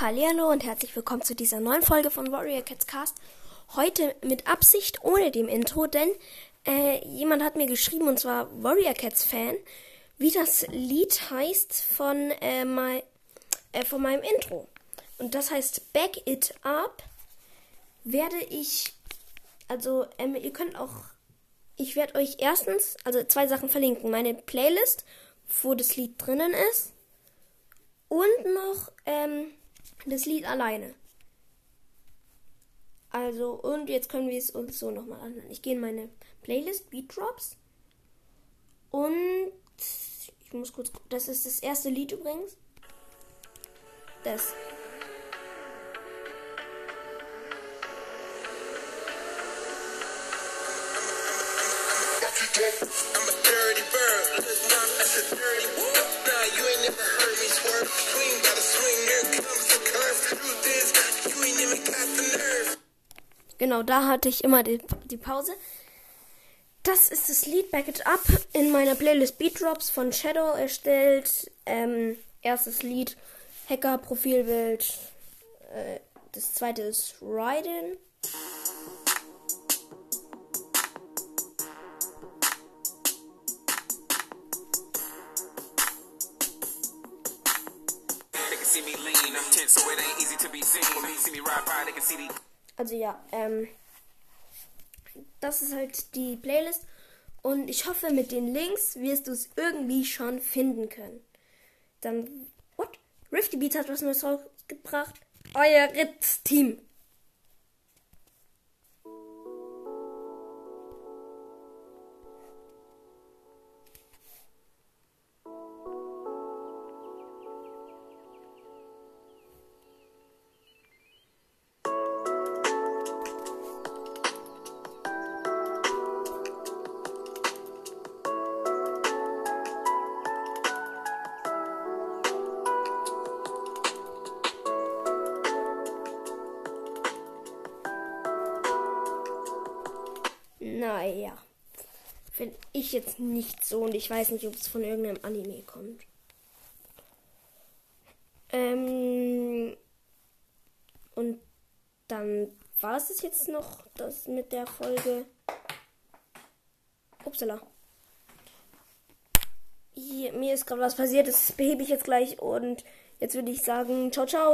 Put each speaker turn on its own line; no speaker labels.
Hallo und herzlich willkommen zu dieser neuen Folge von Warrior Cats Cast. Heute mit Absicht ohne dem Intro, denn äh, jemand hat mir geschrieben, und zwar Warrior Cats Fan, wie das Lied heißt von, äh, mein, äh, von meinem Intro. Und das heißt Back It Up. Werde ich, also ähm, ihr könnt auch, ich werde euch erstens, also zwei Sachen verlinken. Meine Playlist, wo das Lied drinnen ist. Und noch ähm, das Lied alleine. Also, und jetzt können wir es uns so nochmal anhören. Ich gehe in meine Playlist, Beat Drops. Und ich muss kurz gucken. Das ist das erste Lied übrigens. Das.
I'm a dirty bird. That's a dirty
Genau, da hatte ich immer die, die Pause. Das ist das Lied Back It Up in meiner Playlist Beat Drops von Shadow erstellt. Ähm, erstes Lied Hacker Profilbild. Äh, das zweite ist.
They can see me lean, I'm tense, so it ain't easy to be seen. When me see me ride by, they can see the
Also ja, ähm, das ist halt die Playlist. Und ich hoffe, mit den Links wirst du es irgendwie schon finden können. Dann, what? Rifty Beats hat was Neues rausgebracht. Euer Ritz-Team. Naja. Finde ich jetzt nicht so und ich weiß nicht, ob es von irgendeinem Anime kommt. Ähm. Und dann war es jetzt noch das mit der Folge. Upsala. Hier, mir ist gerade was passiert, das behebe ich jetzt gleich und jetzt würde ich sagen, ciao, ciao.